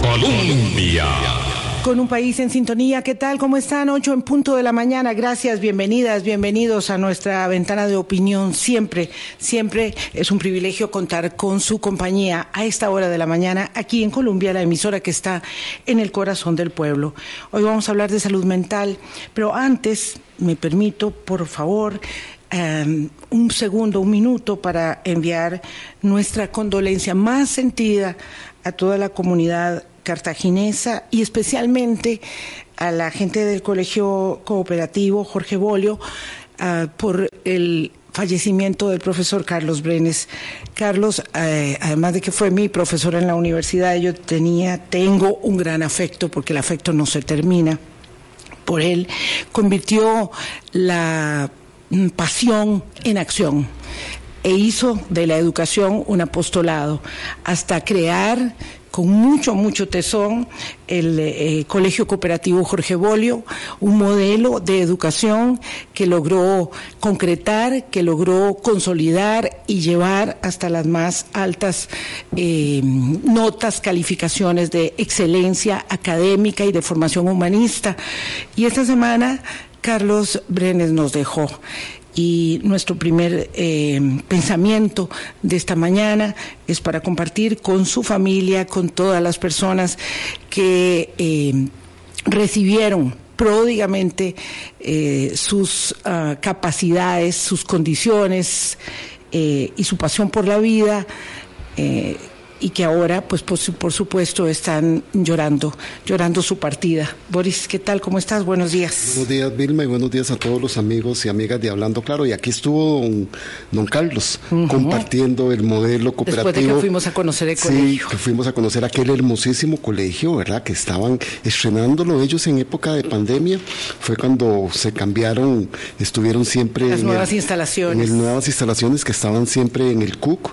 Colombia. Con un país en sintonía, ¿qué tal? ¿Cómo están? Ocho en punto de la mañana. Gracias, bienvenidas, bienvenidos a nuestra ventana de opinión. Siempre, siempre es un privilegio contar con su compañía a esta hora de la mañana aquí en Colombia, la emisora que está en el corazón del pueblo. Hoy vamos a hablar de salud mental, pero antes me permito, por favor, um, un segundo, un minuto para enviar nuestra condolencia más sentida a toda la comunidad cartaginesa y especialmente a la gente del Colegio Cooperativo Jorge Bolio uh, por el fallecimiento del profesor Carlos Brenes. Carlos, eh, además de que fue mi profesor en la universidad, yo tenía, tengo un gran afecto, porque el afecto no se termina por él, convirtió la pasión en acción e hizo de la educación un apostolado hasta crear con mucho, mucho tesón el eh, Colegio Cooperativo Jorge Bolio, un modelo de educación que logró concretar, que logró consolidar y llevar hasta las más altas eh, notas, calificaciones de excelencia académica y de formación humanista. Y esta semana Carlos Brenes nos dejó. Y nuestro primer eh, pensamiento de esta mañana es para compartir con su familia, con todas las personas que eh, recibieron pródigamente eh, sus uh, capacidades, sus condiciones y su pasión por la vida y que ahora, pues por, por, supuesto, están llorando, llorando su partida. Boris, ¿qué tal? ¿Cómo estás? Buenos días. Buenos días, Vilma, y buenos días a todos los amigos y amigas de Hablando Claro. Y aquí estuvo don, don Carlos uh -huh. compartiendo el modelo cooperativo. Después de que fuimos a conocer el colegio. Sí, que fuimos a conocer aquel hermosísimo colegio, ¿verdad? Que estaban estrenándolo ellos en época de pandemia. Fue cuando se cambiaron, estuvieron siempre las en nuevas el, instalaciones. En nuevas instalaciones que estaban siempre en el CUC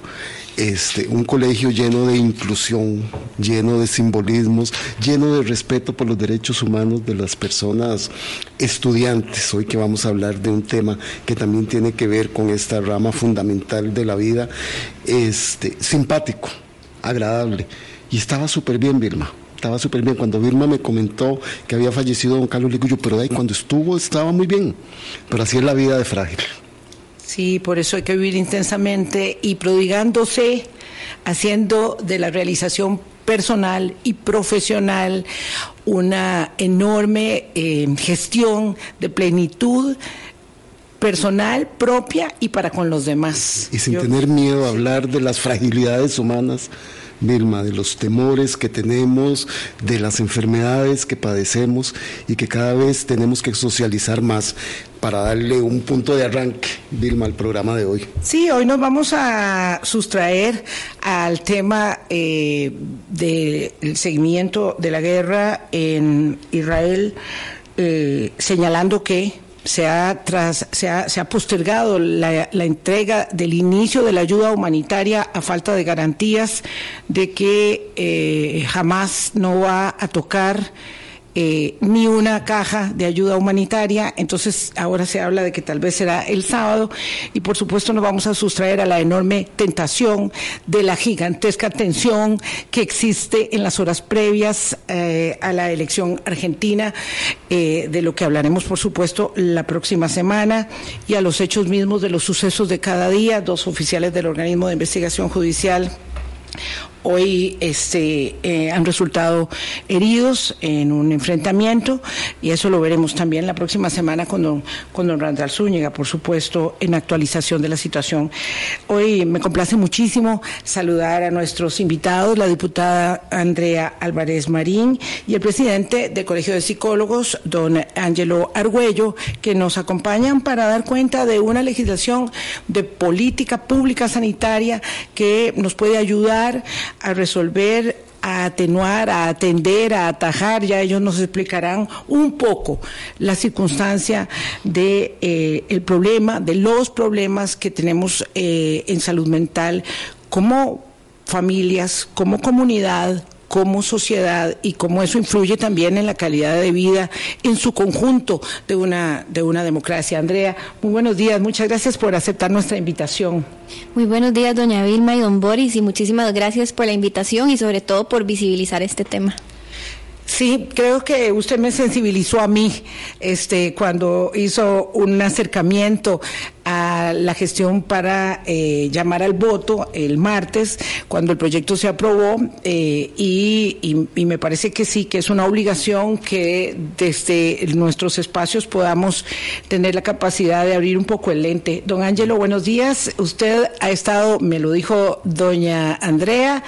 este, un colegio lleno de inclusión, lleno de simbolismos, lleno de respeto por los derechos humanos de las personas estudiantes. Hoy que vamos a hablar de un tema que también tiene que ver con esta rama fundamental de la vida, este, simpático, agradable. Y estaba súper bien, Vilma estaba súper bien. Cuando Vilma me comentó que había fallecido don Carlos Ligullo, pero de ahí cuando estuvo estaba muy bien. Pero así es la vida de frágil. Sí, por eso hay que vivir intensamente y prodigándose, haciendo de la realización personal y profesional una enorme eh, gestión de plenitud personal propia y para con los demás. Y sin Yo, tener miedo a hablar de las fragilidades humanas, Vilma, de los temores que tenemos, de las enfermedades que padecemos y que cada vez tenemos que socializar más para darle un punto de arranque, Vilma, al programa de hoy. Sí, hoy nos vamos a sustraer al tema eh, del seguimiento de la guerra en Israel, eh, señalando que se ha, tras, se ha, se ha postergado la, la, entrega del inicio de la ayuda humanitaria a falta de garantías de que eh, jamás no va a tocar eh, ni una caja de ayuda humanitaria, entonces ahora se habla de que tal vez será el sábado y por supuesto nos vamos a sustraer a la enorme tentación de la gigantesca tensión que existe en las horas previas eh, a la elección argentina, eh, de lo que hablaremos por supuesto la próxima semana y a los hechos mismos de los sucesos de cada día, dos oficiales del organismo de investigación judicial hoy este, eh, han resultado heridos en un enfrentamiento y eso lo veremos también la próxima semana con don, con don Randall Zúñiga, por supuesto, en actualización de la situación. Hoy me complace muchísimo saludar a nuestros invitados, la diputada Andrea Álvarez Marín y el presidente del Colegio de Psicólogos, don Ángelo Argüello, que nos acompañan para dar cuenta de una legislación de política pública sanitaria que nos puede ayudar a resolver a atenuar, a atender, a atajar, ya ellos nos explicarán un poco la circunstancia de eh, el problema, de los problemas que tenemos eh, en salud mental como familias, como comunidad, como sociedad y cómo eso influye también en la calidad de vida en su conjunto de una, de una democracia. Andrea, muy buenos días, muchas gracias por aceptar nuestra invitación. Muy buenos días, doña Vilma y don Boris, y muchísimas gracias por la invitación y sobre todo por visibilizar este tema. Sí, creo que usted me sensibilizó a mí este, cuando hizo un acercamiento a la gestión para eh, llamar al voto el martes, cuando el proyecto se aprobó, eh, y, me parece que sí, que es una obligación que desde nuestros espacios podamos tener la capacidad de abrir un poco el lente. Don Ángelo, buenos días. Usted ha estado, me lo dijo doña Andrea,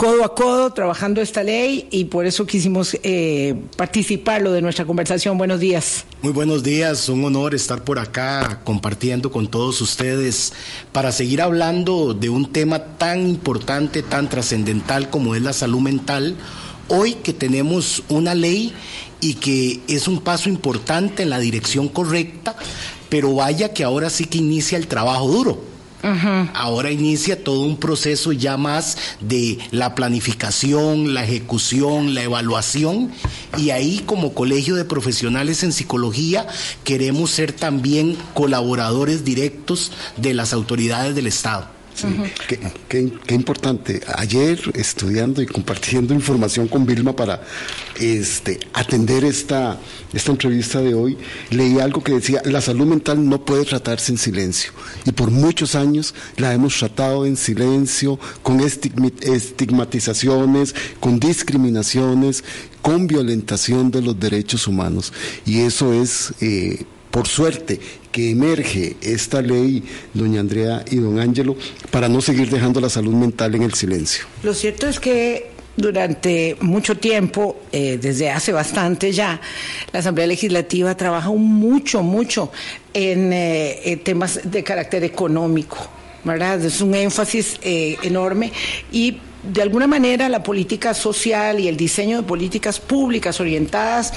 codo a codo trabajando esta ley y por eso quisimos eh, participarlo de nuestra conversación. Buenos días. Muy buenos días, un honor estar por acá compartiendo con todos ustedes para seguir hablando de un tema tan importante, tan trascendental como es la salud mental. Hoy que tenemos una ley y que es un paso importante en la dirección correcta, pero vaya que ahora sí que inicia el trabajo duro Ahora inicia todo un proceso ya más de la planificación, la ejecución, la evaluación. Y ahí como colegio de profesionales en psicología queremos ser también colaboradores directos de las autoridades del Estado qué, importante. Ayer estudiando y compartiendo información con Vilma para este, atender esta, esta entrevista de hoy, leí algo que decía, la salud mental no puede tratarse en silencio. Y por muchos años la hemos tratado en silencio, con estigmatizaciones, con discriminaciones, con violentación de los derechos humanos. Y eso es... Eh, por suerte que emerge esta ley, doña Andrea y don Ángelo, para no seguir dejando la salud mental en el silencio. Lo cierto es que durante mucho tiempo, eh, desde hace bastante ya, la Asamblea Legislativa trabaja mucho, mucho en, eh, temas de carácter económico. ¿verdad? Es un énfasis eh, enorme y de alguna manera la política social y el diseño de políticas públicas orientadas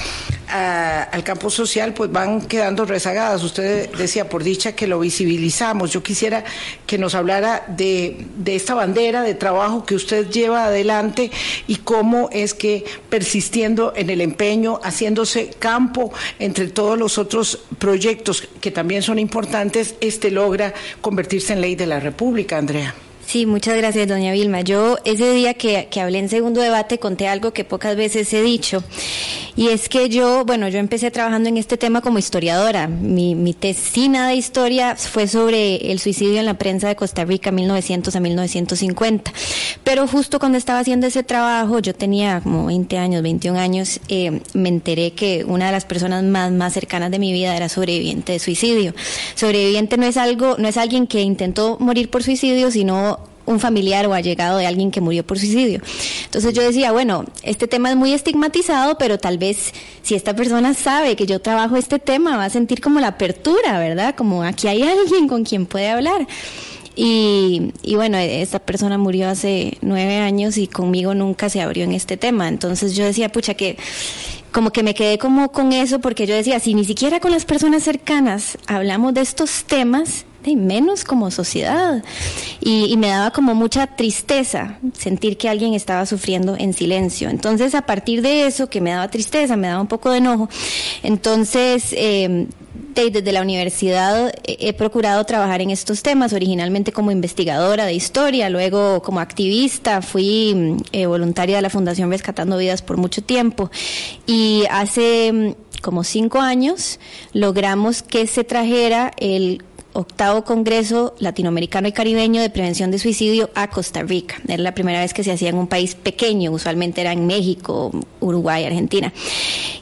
al campo social pues van quedando rezagadas. Usted decía por dicha que lo visibilizamos. Yo quisiera que nos hablara de, de esta bandera de trabajo que usted lleva adelante y cómo es que persistiendo en el empeño, haciéndose campo entre todos los otros proyectos que también son importantes, este logra convertirse en ley de la República, Andrea. Sí, muchas gracias, doña Vilma. Yo ese día que, que, hablé en segundo debate conté algo que pocas veces he dicho, y es que yo, bueno, yo empecé trabajando en este tema como historiadora. Mi, mi tesina de historia fue sobre el suicidio en la prensa de Costa Rica 1900 a 1950. Pero justo cuando estaba haciendo ese trabajo, yo tenía como 20 años, 21 años, eh, me enteré que una de las personas más, más cercanas de mi vida era sobreviviente de suicidio. Sobreviviente no es algo, no es alguien que intentó morir por suicidio, sino un familiar o allegado de alguien que murió por suicidio. Entonces yo decía, bueno, este tema es muy estigmatizado, pero tal vez si esta persona sabe que yo trabajo este tema, va a sentir como la apertura, ¿verdad? Como aquí hay alguien con quien puede hablar. Y, y, bueno, esta persona murió hace nueve años y conmigo nunca se abrió en este tema. Entonces yo decía, pucha, que como que me quedé como con eso porque yo decía, si ni siquiera con las personas cercanas hablamos de estos temas, y menos como sociedad. Y, me daba como mucha tristeza sentir que alguien estaba sufriendo en silencio. Entonces, a partir de eso, que me daba tristeza, me daba un poco de enojo, entonces... Eh, desde la universidad he procurado trabajar en estos temas, originalmente como investigadora de historia, luego como activista, fui mm, eh, voluntaria de la Fundación Rescatando Vidas por mucho tiempo y hace mm, como cinco años logramos que se trajera el octavo Congreso Latinoamericano y Caribeño de Prevención de Suicidio a Costa Rica. Era la primera vez que se hacía en un país pequeño, usualmente era en México, Uruguay, Argentina.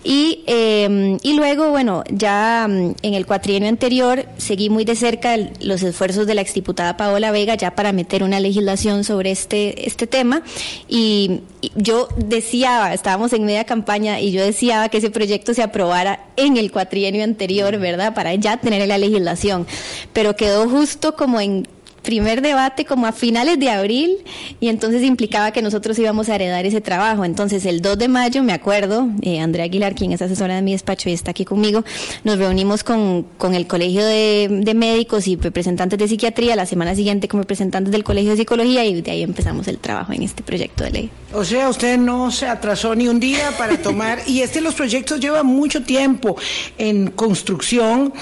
Y, em, y luego, bueno, ya mm, en el cuatrienio anterior seguí muy de cerca los esfuerzos de la exdiputada Paola Vega ya para meter una legislación sobre este, este tema. Y, yo decía, estábamos en media campaña y yo decía que ese proyecto se aprobara en el cuatrienio anterior, ¿verdad? Para ya tener la legislación pero quedó justo como en primer debate como a finales de abril y entonces implicaba que nosotros íbamos a heredar ese trabajo. Entonces el 2 de mayo, me acuerdo, eh, Andrea Aguilar, quien es asesora de mi despacho y está aquí conmigo, nos reunimos con, con el Colegio de, de, Médicos y representantes de Psiquiatría, la semana siguiente con representantes del Colegio de Psicología y de ahí empezamos el trabajo en este proyecto de ley. O sea, usted no se atrasó ni un día para tomar, y este los proyectos lleva mucho tiempo en construcción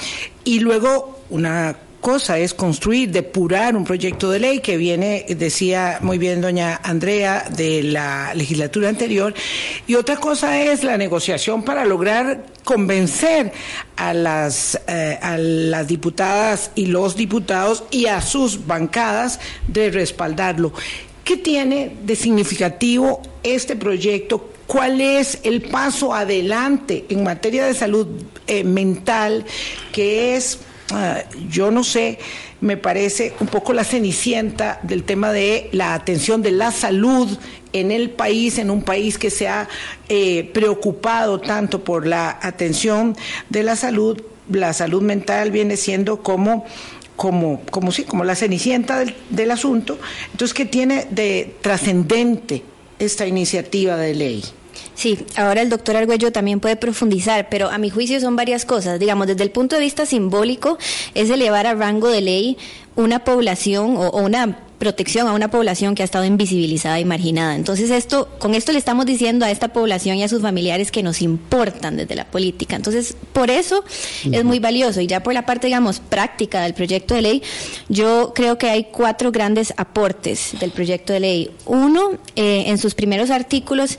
y luego una cosa es construir, depurar un proyecto de ley que viene, decía muy bien doña Andrea, de la legislatura anterior, y otra cosa es la negociación para lograr convencer a las, eh, a las diputadas y los diputados y a sus bancadas de respaldarlo. ¿Qué tiene de significativo este proyecto? ¿Cuál es el paso adelante en materia de salud eh, mental que es Ah, yo no sé, me parece un poco la cenicienta del tema de la atención de la salud en el país, en un país que se ha eh, preocupado tanto por la atención de la salud, la salud mental viene siendo como como, como, sí, como la cenicienta del, del asunto. Entonces, ¿qué tiene de trascendente esta iniciativa de ley? Sí, ahora el doctor Argüello también puede profundizar, pero a mi juicio son varias cosas. Digamos, desde el punto de vista simbólico, es elevar a rango de ley una población o, o una protección a una población que ha estado invisibilizada y marginada. Entonces, esto, con esto le estamos diciendo a esta población y a sus familiares que nos importan desde la política. Entonces, por eso es muy valioso. Y ya por la parte, digamos, práctica del proyecto de ley, yo creo que hay cuatro grandes aportes del proyecto de ley. Uno, eh, en sus primeros artículos,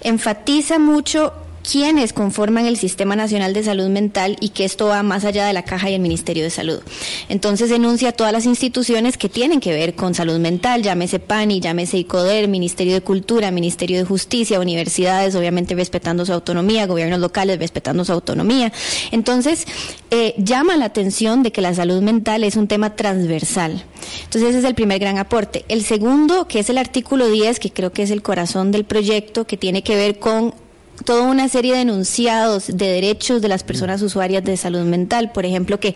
enfatiza mucho quienes conforman el Sistema Nacional de Salud Mental y que esto va más allá de la caja y el Ministerio de Salud. Entonces enuncia todas las instituciones que tienen que ver con salud mental, llámese PANI, llámese ICODER, Ministerio de Cultura, Ministerio de Justicia, universidades, obviamente respetando su autonomía, gobiernos locales respetando su autonomía. Entonces, eh, llama la atención de que la salud mental es un tema transversal. Entonces ese es el primer gran aporte. El segundo, que es el artículo 10, que creo que es el corazón del proyecto, que tiene que ver con toda una serie de enunciados de derechos de las personas usuarias de salud mental, por ejemplo, que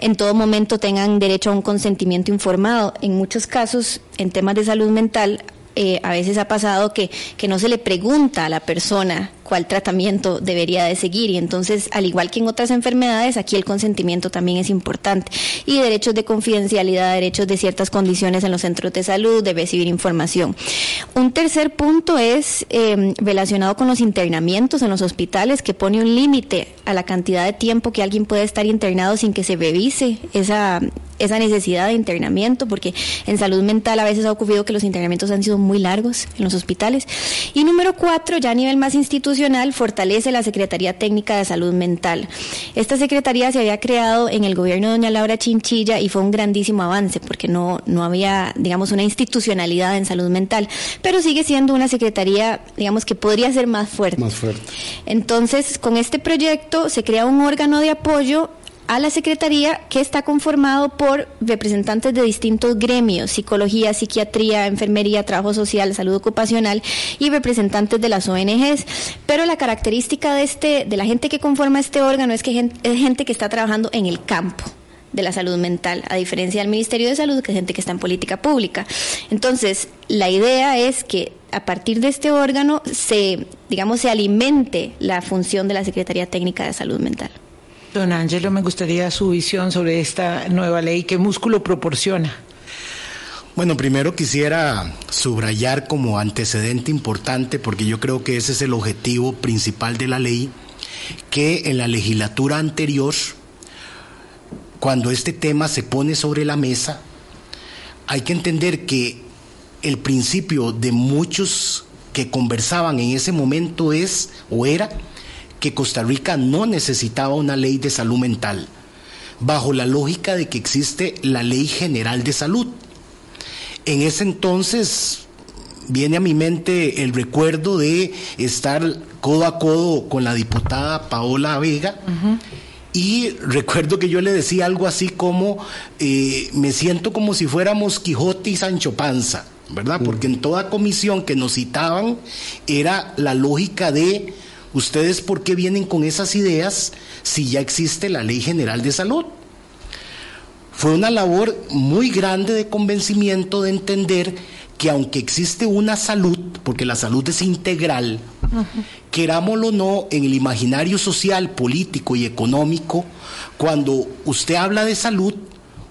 en todo momento tengan derecho a un consentimiento informado. En muchos casos, en temas de salud mental, eh, a veces ha pasado que, que no se le pregunta a la persona cuál tratamiento debería de seguir. Y entonces, al igual que en otras enfermedades, aquí el consentimiento también es importante. Y derechos de confidencialidad, derechos de ciertas condiciones en los centros de salud, de recibir información. Un tercer punto es eh, relacionado con los internamientos en los hospitales, que pone un límite a la cantidad de tiempo que alguien puede estar internado sin que se revise esa, esa necesidad de internamiento, porque en salud mental a veces ha ocurrido que los internamientos han sido muy largos en los hospitales. Y número cuatro, ya a nivel más institucional, fortalece la Secretaría Técnica de Salud Mental. Esta secretaría se había creado en el gobierno de doña Laura Chinchilla y fue un grandísimo avance porque no, no había, digamos, una institucionalidad en salud mental, pero sigue siendo una secretaría, digamos, que podría ser más fuerte. Más fuerte. Entonces, con este proyecto se crea un órgano de apoyo a la Secretaría que está conformado por representantes de distintos gremios, psicología, psiquiatría, enfermería, trabajo social, salud ocupacional y representantes de las ONGs. Pero la característica de, este, de la gente que conforma este órgano es que es gente que está trabajando en el campo de la salud mental, a diferencia del Ministerio de Salud, que es gente que está en política pública. Entonces, la idea es que a partir de este órgano se, digamos, se alimente la función de la Secretaría Técnica de Salud Mental. Don Ángelo, me gustaría su visión sobre esta nueva ley. ¿Qué músculo proporciona? Bueno, primero quisiera subrayar como antecedente importante, porque yo creo que ese es el objetivo principal de la ley, que en la legislatura anterior, cuando este tema se pone sobre la mesa, hay que entender que el principio de muchos que conversaban en ese momento es o era que Costa Rica no necesitaba una ley de salud mental, bajo la lógica de que existe la Ley General de Salud. En ese entonces viene a mi mente el recuerdo de estar codo a codo con la diputada Paola Vega. Y recuerdo que yo le decía algo así como, eh, me siento como si fuéramos Quijote y Sancho Panza, ¿verdad? Porque en toda comisión que nos citaban era la lógica de ¿Ustedes por qué vienen con esas ideas si ya existe la Ley General de Salud? fue una labor muy grande de convencimiento de entender que aunque existe una salud, porque la salud es integral, querámoslo o no, en el imaginario social, político y económico, cuando usted habla de salud,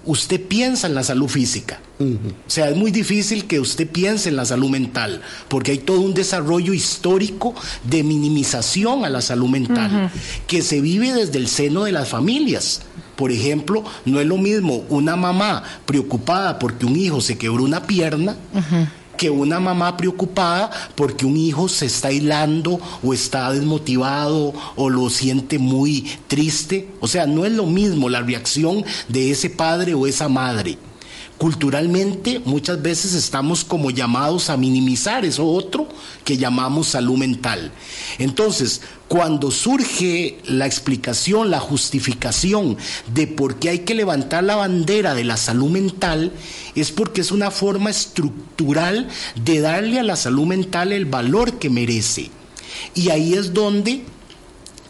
usted piensa en la salud física. O sea, es muy difícil que usted piense en la salud mental, porque hay todo un desarrollo histórico de minimización a la salud mental, que se vive desde el seno de las familias. Por ejemplo, no es lo mismo una mamá preocupada porque un hijo se quebró una pierna que una mamá preocupada porque un hijo se está aislando o está desmotivado o lo siente muy triste. O sea, no es lo mismo la reacción de ese padre o esa madre culturalmente muchas veces estamos como llamados a minimizar eso otro que llamamos salud mental. Entonces, cuando surge la explicación, la justificación de por qué hay que levantar la bandera de la salud mental, es porque es una forma estructural de darle a la salud mental el valor que merece. Y ahí es donde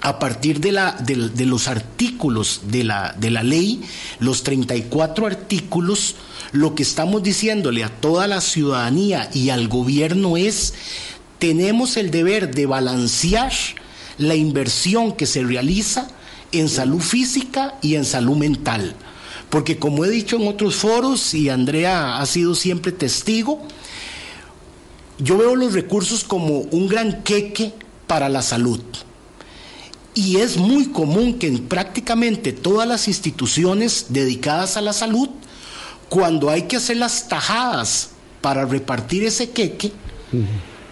a partir de, la, de, los artículos de la, de la ley, los 34 artículos, lo que estamos diciéndole a toda la ciudadanía y al gobierno es, tenemos el deber de balancear la inversión que se realiza en salud física y en salud mental. Porque como he dicho en otros foros, y Andrea ha sido siempre testigo, yo veo los recursos como un gran queque para la salud. Y es muy común que en prácticamente todas las instituciones dedicadas a la salud, cuando hay que hacer las tajadas para repartir ese queque,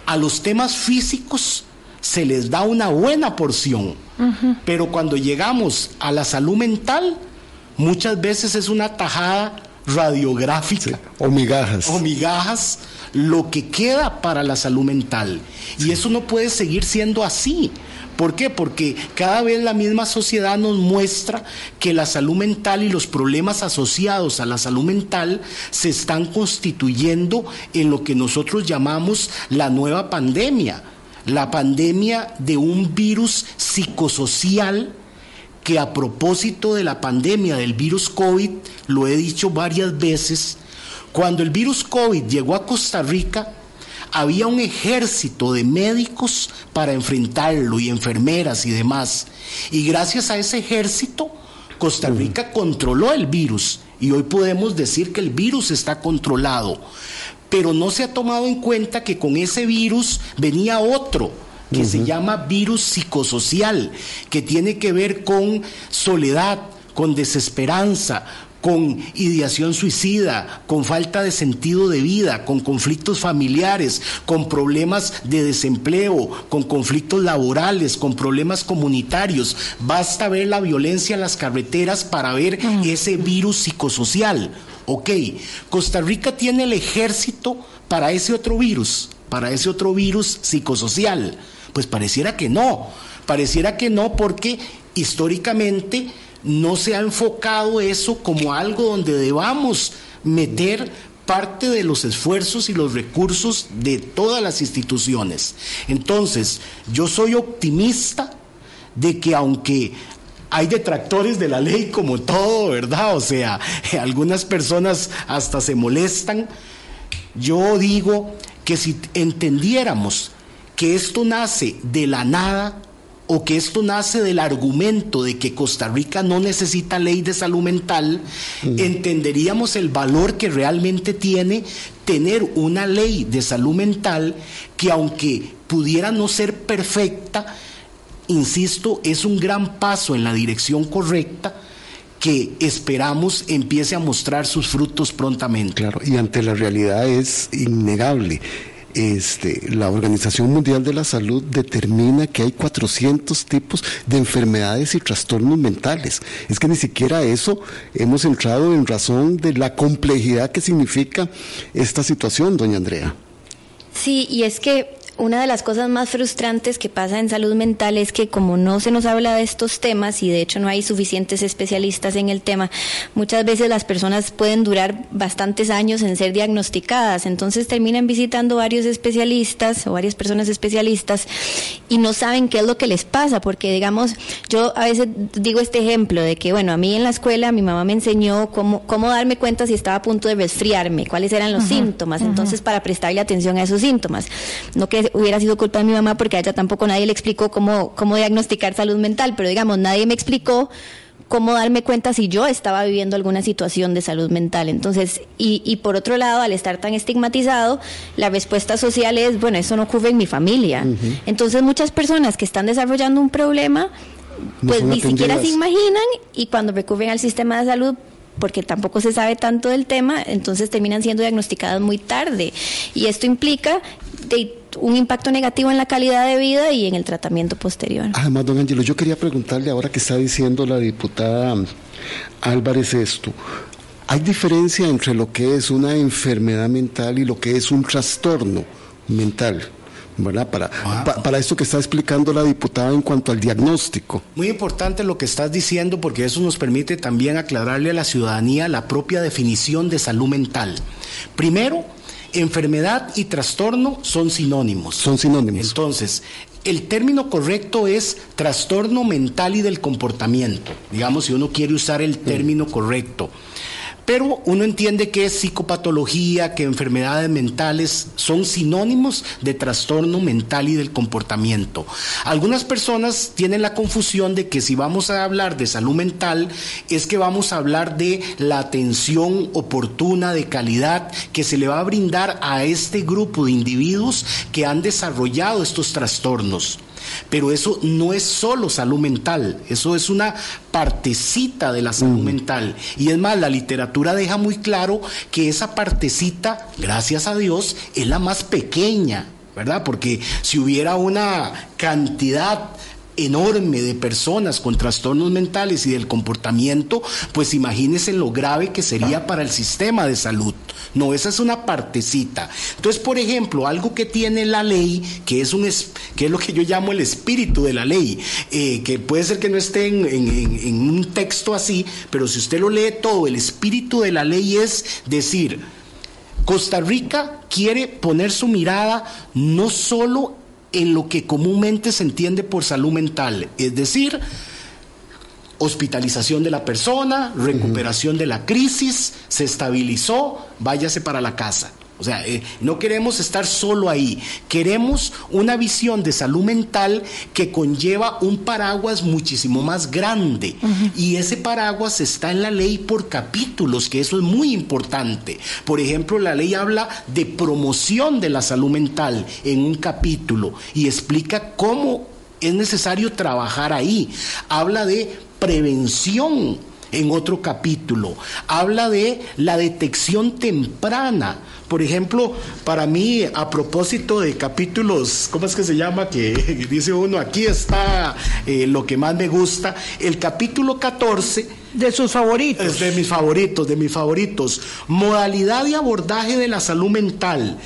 a los temas físicos se les da una buena porción. Pero cuando llegamos a la salud mental, muchas veces es una tajada radiográfica. O migajas. O migajas, lo que queda para la salud mental. Y eso no puede seguir siendo así. ¿Por qué? Porque cada vez la misma sociedad nos muestra que la salud mental y los problemas asociados a la salud mental se están constituyendo en lo que nosotros llamamos la nueva pandemia, la pandemia de un virus psicosocial que a propósito de la pandemia del virus COVID, lo he dicho varias veces, cuando el virus COVID llegó a Costa Rica, había un ejército de médicos para enfrentarlo y enfermeras y demás. Y gracias a ese ejército, Costa Rica controló el virus y hoy podemos decir que el virus está controlado. Pero no se ha tomado en cuenta que con ese virus venía otro, que se llama virus psicosocial, que tiene que ver con soledad, con desesperanza, con ideación suicida, con falta de sentido de vida, con conflictos familiares, con problemas de desempleo, con conflictos laborales, con problemas comunitarios. Basta ver la violencia en las carreteras para ver mm. ese virus psicosocial. Ok, Costa Rica tiene el ejército para ese otro virus, para ese otro virus psicosocial. Pues pareciera que no, pareciera que no porque históricamente no se ha enfocado eso como algo donde debamos meter parte de los esfuerzos y los recursos de todas las instituciones. Entonces, yo soy optimista de que aunque hay detractores de la ley como todo, ¿verdad? O sea, algunas personas hasta se molestan. Yo digo que si entendiéramos que esto nace de la nada, o que esto nace del argumento de que Costa Rica no necesita ley de salud mental, mm. entenderíamos el valor que realmente tiene tener una ley de salud mental que aunque pudiera no ser perfecta, insisto, es un gran paso en la dirección correcta que esperamos empiece a mostrar sus frutos prontamente. Claro, y ante la realidad es innegable este, la Organización Mundial de la Salud determina que hay 400 tipos de enfermedades y trastornos mentales. Es que ni siquiera eso hemos entrado en razón de la complejidad que significa esta situación, doña Andrea. Sí, y es que una de las cosas más frustrantes que pasa en salud mental es que como no se nos habla de estos temas y de hecho no hay suficientes especialistas en el tema, muchas veces las personas pueden durar bastantes años en ser diagnosticadas, entonces terminan visitando varios especialistas o varias personas especialistas y no saben qué es lo que les pasa, porque digamos, yo a veces digo este ejemplo de que, bueno, a mí en la escuela mi mamá me enseñó cómo, cómo darme cuenta si estaba a punto de resfriarme, cuáles eran los síntomas, entonces para prestarle atención a esos síntomas. No que hubiera sido culpa de mi mamá porque a ella tampoco nadie le explicó cómo, cómo diagnosticar salud mental, pero digamos, nadie me explicó cómo darme cuenta si yo estaba viviendo alguna situación de salud mental. Entonces, y, y por otro lado, al estar tan estigmatizado, la respuesta social es, bueno, eso no ocurre en mi familia. Entonces, muchas personas que están desarrollando un problema, pues ni siquiera se imaginan y cuando recurren al sistema de salud porque tampoco se sabe tanto del tema, entonces terminan siendo diagnosticadas muy tarde. Y esto implica de un impacto negativo en la calidad de vida y en el tratamiento posterior. Además, don Angelo, yo quería preguntarle ahora que está diciendo la diputada Álvarez esto. ¿Hay diferencia entre lo que es una enfermedad mental y lo que es un trastorno mental? ¿verdad? Para, Ah. pa- para esto que está explicando la diputada en cuanto al diagnóstico. Muy importante lo que estás diciendo porque eso nos permite también aclararle a la ciudadanía la propia definición de salud mental. Primero, enfermedad y trastorno son sinónimos. Son sinónimos. Entonces, el término correcto es trastorno mental y del comportamiento, digamos si uno quiere usar el término correcto. Pero uno entiende que psicopatología, que enfermedades mentales son sinónimos de trastorno mental y del comportamiento. Algunas personas tienen la confusión de que si vamos a hablar de salud mental es que vamos a hablar de la atención oportuna, de calidad, que se le va a brindar a este grupo de individuos que han desarrollado estos trastornos. Pero eso no es solo salud mental, eso es una partecita de la salud mental. Y es más, la literatura deja muy claro que esa partecita, gracias a Dios, es la más pequeña, ¿verdad? Porque si hubiera una cantidad enorme de personas con trastornos mentales y del comportamiento, pues imagínense lo grave que sería para el sistema de salud. No, esa es una partecita. Entonces, por ejemplo, algo que tiene la ley, que es, un es- que es lo que yo llamo el espíritu de la ley, eh, que puede ser que no esté en, en- en- en un texto así, pero si usted lo lee todo, el espíritu de la ley es decir, Costa Rica quiere poner su mirada no solo en lo que comúnmente se entiende por salud mental, es decir, hospitalización de la persona, recuperación de la crisis, se estabilizó, váyase para la casa. O sea, eh, no queremos estar solo ahí, queremos una visión de salud mental que conlleva un paraguas muchísimo más grande. Y ese paraguas está en la ley por capítulos, que eso es muy importante. Por ejemplo, la ley habla de promoción de la salud mental en un capítulo y explica cómo es necesario trabajar ahí. Habla de prevención en otro capítulo. Habla de la detección temprana. Por ejemplo, para mí, a propósito de capítulos, ¿cómo es que se llama? Que dice uno, aquí está eh, lo que más me gusta. El capítulo 14 De sus favoritos. es de mis favoritos, de mis favoritos. Modalidad de abordaje de la salud mental.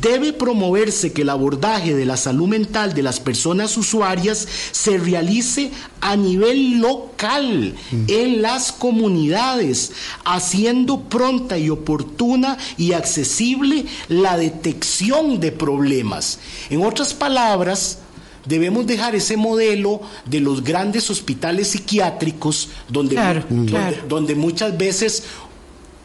Debe promoverse que el abordaje de la salud mental de las personas usuarias se realice a nivel local, en las comunidades, haciendo pronta y oportuna y accesible la detección de problemas. En otras palabras, Debemos dejar ese modelo de los grandes hospitales psiquiátricos donde, Claro, donde, claro. donde muchas veces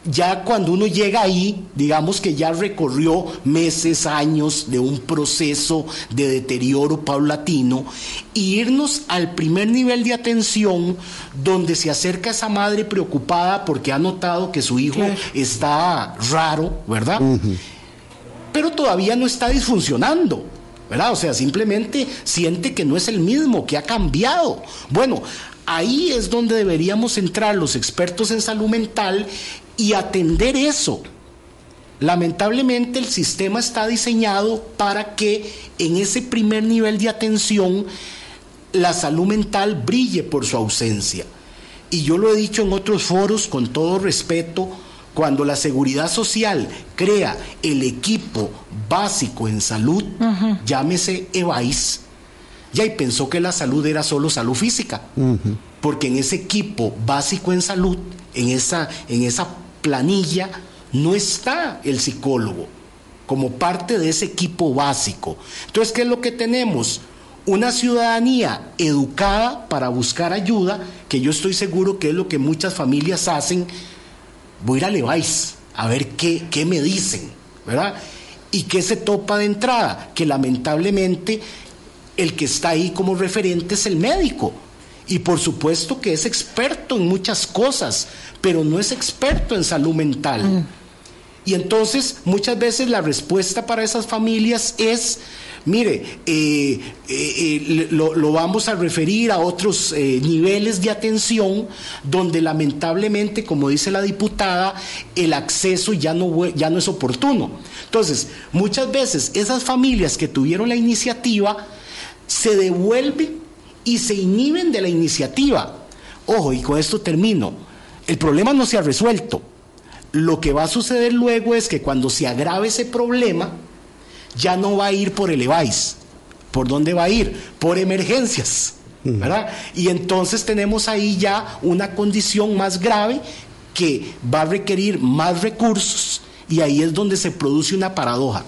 ya cuando uno llega ahí, digamos que ya recorrió meses, años de un proceso de deterioro paulatino, y irnos al primer nivel de atención donde se acerca esa madre preocupada porque ha notado que su hijo Claro. está raro, ¿verdad? Pero todavía no está disfuncionando. ¿Verdad? O sea, simplemente siente que no es el mismo, que ha cambiado. Bueno, ahí es donde deberíamos entrar los expertos en salud mental y atender eso. Lamentablemente el sistema está diseñado para que en ese primer nivel de atención la salud mental brille por su ausencia. Y yo lo he dicho en otros foros con todo respeto, cuando la seguridad social crea el equipo básico en salud, llámese EVAIS, ya y pensó que la salud era solo salud física, porque en ese equipo básico en salud, en esa, en esa planilla, no está el psicólogo como parte de ese equipo básico. Entonces, ¿qué es lo que tenemos? Una ciudadanía educada para buscar ayuda, que yo estoy seguro que es lo que muchas familias hacen. Voy a ir a Levi's a ver qué, qué me dicen, ¿verdad? ¿Y qué se topa de entrada? Que lamentablemente el que está ahí como referente es el médico. Y por supuesto que es experto en muchas cosas, pero no es experto en salud mental. Mm. Y entonces muchas veces la respuesta para esas familias es, mire, eh, eh, eh, lo, vamos a referir a otros niveles de atención donde lamentablemente, como dice la diputada, el acceso ya no, ya no es oportuno. Entonces, muchas veces esas familias que tuvieron la iniciativa se devuelven y se inhiben de la iniciativa. Ojo, y con esto termino. El problema no se ha resuelto lo que va a suceder luego es que cuando se agrave ese problema, ya no va a ir por el EVAIS. ¿Por dónde va a ir? Por emergencias. ¿verdad? Y entonces tenemos ahí ya una condición más grave que va a requerir más recursos y ahí es donde se produce una paradoja.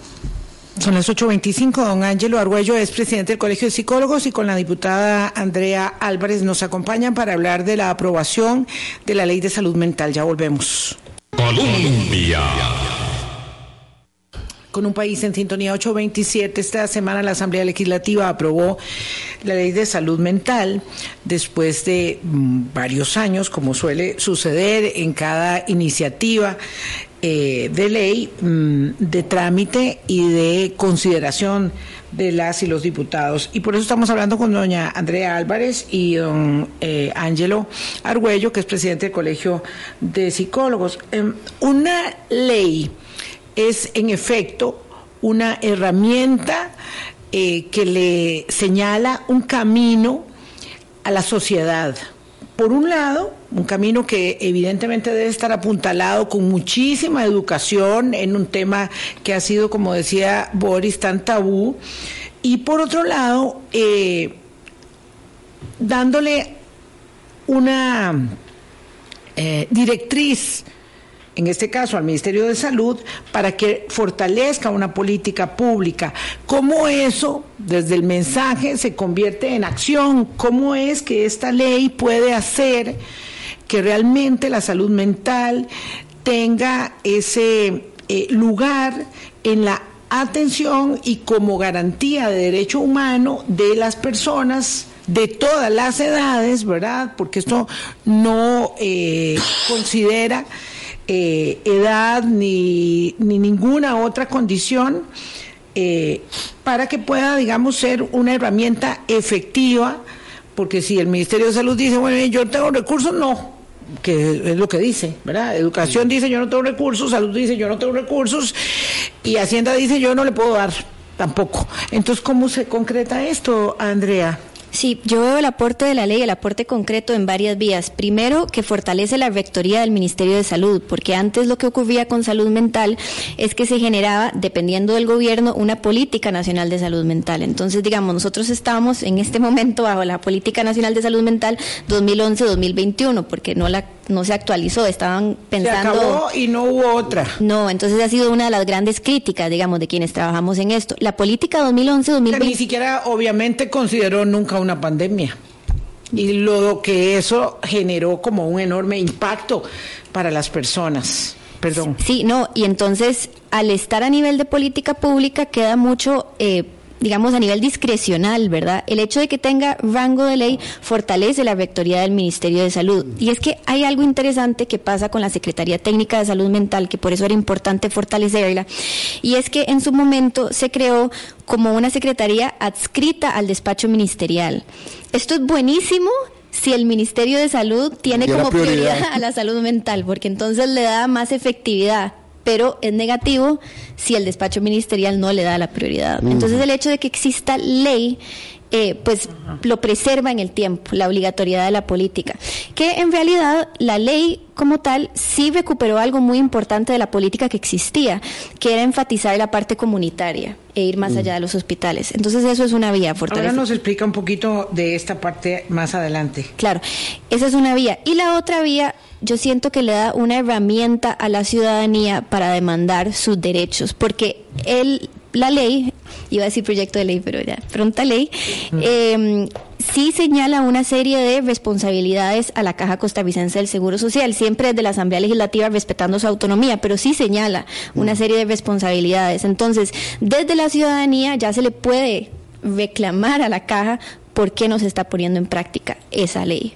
Son las 8.25. Don Ángelo Arguello es presidente del Colegio de Psicólogos y con la diputada Andrea Álvarez nos acompañan para hablar de la aprobación de la Ley de Salud Mental. Ya volvemos. Colombia. Con un país en sintonía 827, esta semana la Asamblea Legislativa aprobó la ley de salud mental después de mm, varios años, como suele suceder en cada iniciativa eh, de ley mm, de trámite y de consideración de las y los diputados. Y por eso estamos hablando con doña Andrea Álvarez y don eh, Ángelo Argüello, que es presidente del Colegio de Psicólogos. Em, una ley es, en efecto, una herramienta eh, que le señala un camino a la sociedad. Por un lado, un camino que evidentemente debe estar apuntalado con muchísima educación en un tema que ha sido, como decía Boris, tan tabú, y por otro lado, eh, dándole una eh, directriz en este caso al Ministerio de Salud, para que fortalezca una política pública. ¿Cómo eso, desde el mensaje, se convierte en acción? ¿Cómo es que esta ley puede hacer que realmente la salud mental tenga ese eh, lugar en la atención y como garantía de derecho humano de las personas de todas las edades, ¿verdad? Porque esto no eh, considera eh, edad ni, ni, ninguna otra condición para que pueda, digamos, ser una herramienta efectiva, porque si el Ministerio de Salud dice, bueno, yo tengo recursos, no, que es lo que dice, ¿verdad? Educación dice yo no tengo recursos, salud dice yo no tengo recursos y Hacienda dice yo no le puedo dar tampoco. Entonces, ¿cómo se concreta esto, Andrea? Sí, yo veo el aporte de la ley, el aporte concreto en varias vías. Primero, que fortalece la rectoría del Ministerio de Salud, porque antes lo que ocurría con salud mental es que se generaba, dependiendo del gobierno, una política nacional de salud mental. Entonces, digamos, nosotros estamos en este momento bajo la política nacional de salud mental 2011-2021, porque no la no se actualizó, estaban pensando... Se acabó y no hubo otra. No, entonces ha sido una de las grandes críticas, digamos, de quienes trabajamos en esto. La política 2011-2020... Ni siquiera, obviamente, consideró nunca una pandemia. Y lo que eso generó como un enorme impacto para las personas. Perdón. Sí, no, y entonces, al estar a nivel de política pública, queda mucho... Eh, digamos, a nivel discrecional, ¿verdad? El hecho de que tenga rango de ley fortalece la rectoría del Ministerio de Salud. Y es que hay algo interesante que pasa con la Secretaría Técnica de Salud Mental, que por eso era importante fortalecerla, y es que en su momento se creó como una secretaría adscrita al despacho ministerial. Esto es buenísimo si el Ministerio de Salud tiene como prioridad a la salud mental, porque entonces le da más efectividad pero es negativo si el despacho ministerial no le da la prioridad. Entonces el hecho de que exista ley eh, pues lo preserva en el tiempo, la obligatoriedad de la política. Que en realidad la ley como tal sí recuperó algo muy importante de la política que existía, que era enfatizar la parte comunitaria e ir más mm. allá de los hospitales. Entonces eso es una vía. Ahora nos explica un poquito de esta parte más adelante. Claro, esa es una vía. Y la otra vía yo siento que le da una herramienta a la ciudadanía para demandar sus derechos, porque el, la ley, iba a decir proyecto de ley, pero ya, pronta ley, eh, sí señala una serie de responsabilidades a la Caja Costarricense del Seguro Social, siempre desde la Asamblea Legislativa respetando su autonomía, pero sí señala una serie de responsabilidades. Entonces, desde la ciudadanía ya se le puede reclamar a la caja por qué no se está poniendo en práctica esa ley.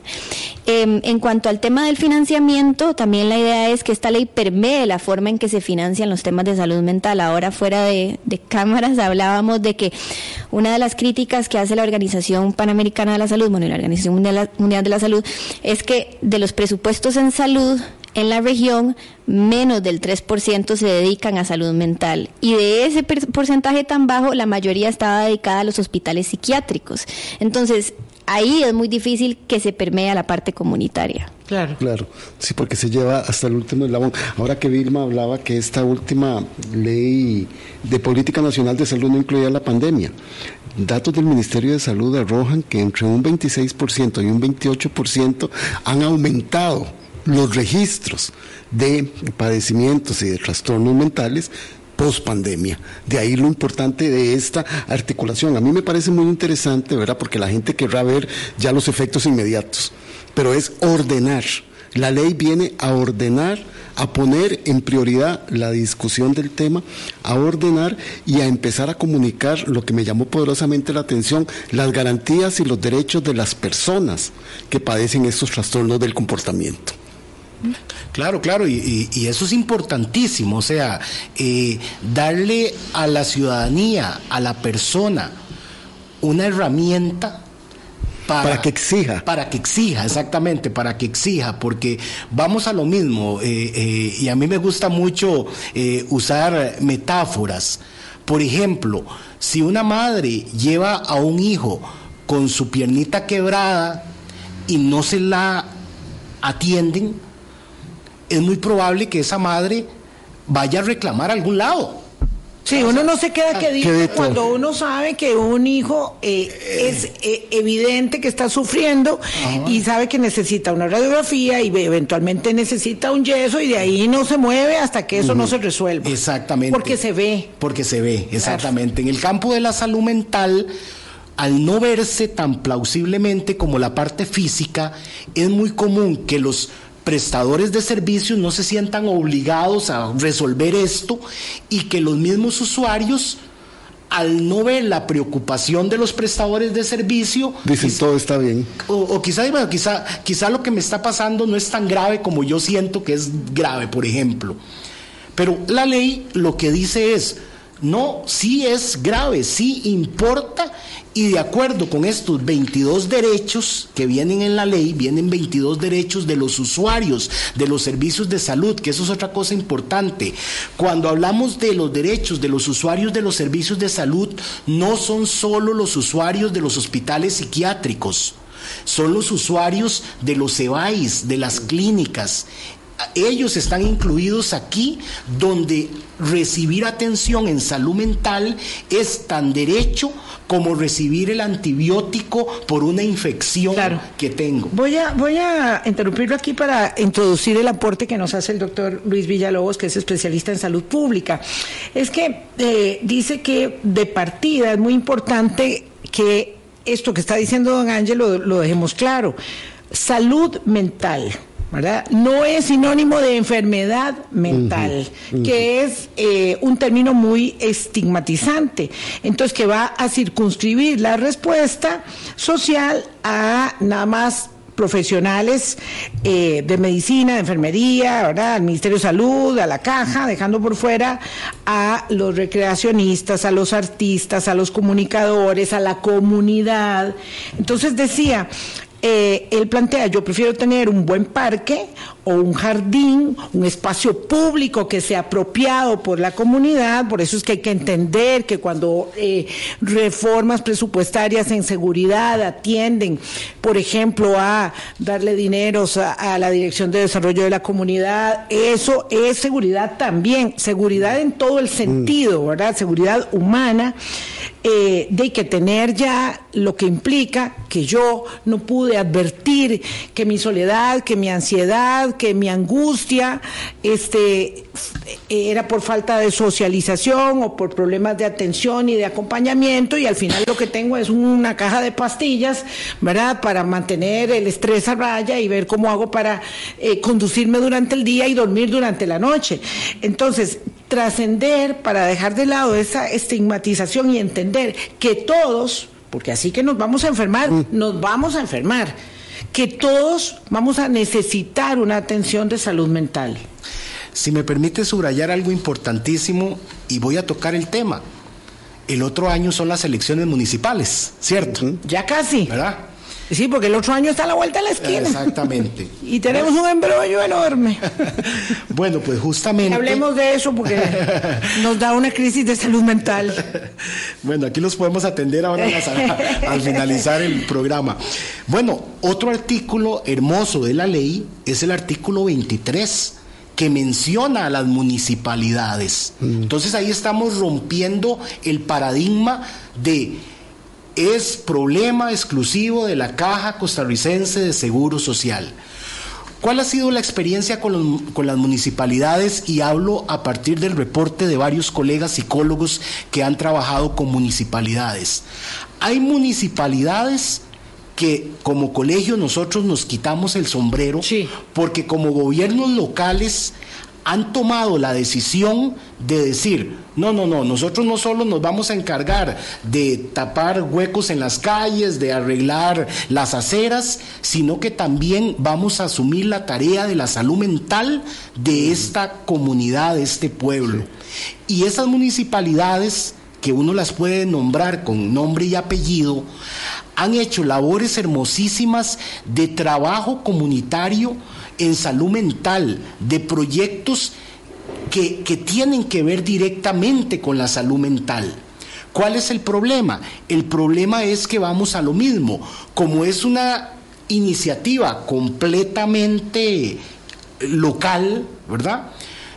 Em, en cuanto al tema del financiamiento, también la idea es que esta ley permee la forma en que se financian los temas de salud mental. Ahora fuera de, cámaras hablábamos de que una de las críticas que hace la Organización Panamericana de la Salud, bueno, y la Organización Mundial de la Salud, es que de los presupuestos en salud en la región, menos del 3% se dedican a salud mental. Y de ese porcentaje tan bajo, la mayoría estaba dedicada a los hospitales psiquiátricos. Entonces, ahí es muy difícil que se permee la parte comunitaria. Claro. Claro, sí, porque se lleva hasta el último eslabón. Ahora que Vilma hablaba que esta última ley de política nacional de salud no incluía la pandemia. Datos del Ministerio de Salud arrojan que entre un 26% y un 28% han aumentado los registros de padecimientos y de trastornos mentales post pandemia. De ahí lo importante de esta articulación. A mí me parece muy interesante, ¿verdad? Porque la gente querrá ver ya los efectos inmediatos, pero es ordenar. La ley viene a ordenar, a poner en prioridad la discusión del tema, a ordenar y a empezar a comunicar lo que me llamó poderosamente la atención, las garantías y los derechos de las personas que padecen estos trastornos del comportamiento. Claro, claro, y, eso es importantísimo, o sea, eh, darle a la ciudadanía, a la persona, una herramienta para, que exija. Para que exija, exactamente, para que exija, porque vamos a lo mismo, eh, eh, y a mí me gusta mucho usar metáforas. Por ejemplo, si una madre lleva a un hijo con su piernita quebrada y no se la atienden, es muy probable que esa madre vaya a reclamar a algún lado. Sí, uno no se queda que diga cuando uno sabe que un hijo eh, es eh, evidente que está sufriendo y sabe que necesita una radiografía y eventualmente necesita un yeso y de ahí no se mueve hasta que eso no se resuelva. Exactamente. Porque se ve. Porque se ve, exactamente. En el campo de la salud mental, al no verse tan plausiblemente como la parte física, es muy común que los prestadores de servicios no se sientan obligados a resolver esto y que los mismos usuarios al no ver la preocupación de los prestadores de servicio dicen todo está bien o, quizá bueno, quizá quizá lo que me está pasando no es tan grave como yo siento que es grave por ejemplo. Pero la ley lo que dice es no, sí es grave, sí importa y de acuerdo con estos 22 derechos que vienen en la ley, vienen 22 derechos de los usuarios de los servicios de salud, que eso es otra cosa importante. Cuando hablamos de los derechos de los usuarios de los servicios de salud, no son solo los usuarios de los hospitales psiquiátricos, son los usuarios de los EBAIS, de las clínicas ellos están incluidos aquí donde recibir atención en salud mental es tan derecho como recibir el antibiótico por una infección que tengo. Voy a, voy a interrumpirlo aquí para introducir el aporte que nos hace el doctor Luis Villalobos, que es especialista en salud pública. Es que eh, dice que de partida es muy importante que esto que está diciendo don Ángel lo dejemos claro. Salud mental no es sinónimo de enfermedad mental, que es eh, un término muy estigmatizante. Entonces, que va a circunscribir la respuesta social a nada más profesionales eh, de medicina, de enfermería, ¿verdad? al Ministerio de Salud, a la caja, dejando por fuera a los recreacionistas, a los artistas, a los comunicadores, a la comunidad. Entonces decía, eh, él plantea, yo prefiero tener un buen parque o un jardín, un espacio público que sea apropiado por la comunidad, por eso es que hay que entender que cuando eh, reformas presupuestarias en seguridad atienden, por ejemplo, a darle dineros a, la Dirección de Desarrollo de la Comunidad, eso es seguridad también, seguridad en todo el sentido, ¿verdad? Seguridad humana, eh, de que tener ya lo que implica que yo no pude advertir que mi soledad, que mi ansiedad, que mi angustia este, era por falta de socialización o por problemas de atención y de acompañamiento y al final lo que tengo es una caja de pastillas, ¿verdad? Para mantener el estrés a raya y ver cómo hago para eh, conducirme durante el día y dormir durante la noche. Entonces, trascender para dejar de lado esa estigmatización y entender que todos, porque así que nos vamos a enfermar, mm. nos vamos a enfermar que todos vamos a necesitar una atención de salud mental. Si me permite subrayar algo importantísimo y voy a tocar el tema. El otro año son las elecciones municipales, ¿cierto? Ya casi. ¿Verdad? Sí, porque el otro año está a la vuelta de la esquina. Exactamente. y tenemos un embrollo enorme. bueno, pues justamente. Hablemos de eso porque nos da una crisis de salud mental. bueno, aquí los podemos atender ahora al finalizar el programa. Bueno, otro artículo hermoso de la ley es el artículo 23 que menciona a las municipalidades. Mm. Entonces ahí estamos rompiendo el paradigma de es problema exclusivo de la Caja Costarricense de Seguro Social. ¿Cuál ha sido la experiencia con, con, las municipalidades? Y hablo a partir del reporte de varios colegas psicólogos que han trabajado con municipalidades. Hay municipalidades que como colegio nosotros nos quitamos el sombrero porque como gobiernos locales han tomado la decisión de decir, no, no, no, nosotros no solo nos vamos a encargar de tapar huecos en las calles, de arreglar las aceras, sino que también vamos a asumir la tarea de la salud mental de esta comunidad, de este pueblo. Y esas municipalidades, que uno las puede nombrar con nombre y apellido, han hecho labores hermosísimas de trabajo comunitario, en salud mental, de proyectos que, tienen que ver directamente con la salud mental. ¿Cuál es el problema? El problema es que vamos a lo mismo. Como es una iniciativa completamente local, ¿verdad?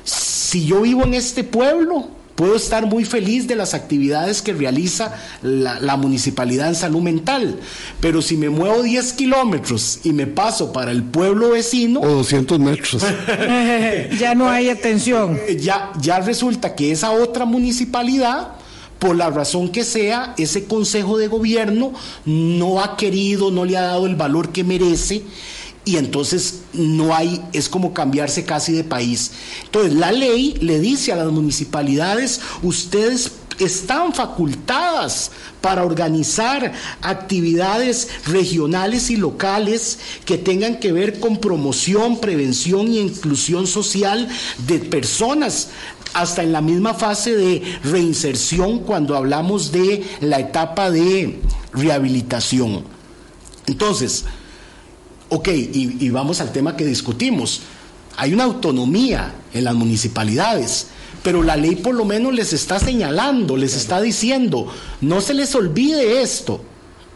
Si yo vivo en este pueblo, Puedo estar muy feliz de las actividades que realiza la, municipalidad en salud mental, pero si me muevo 10 kilómetros y me paso para el pueblo vecino... O 200 metros. ya no hay atención. Ya, ya resulta que esa otra municipalidad por la razón que sea, ese consejo de gobierno no ha querido, no le ha dado el valor que merece y entonces no hay, es como cambiarse casi de país. Entonces la ley le dice a las municipalidades, ustedes están facultadas para organizar actividades regionales y locales que tengan que ver con promoción, prevención e inclusión social de personas hasta en la misma fase de reinserción cuando hablamos de la etapa de rehabilitación. Entonces, Ok, y, vamos al tema que discutimos. Hay una autonomía en las municipalidades, pero la ley por lo menos les está señalando, les está diciendo, no se les olvide esto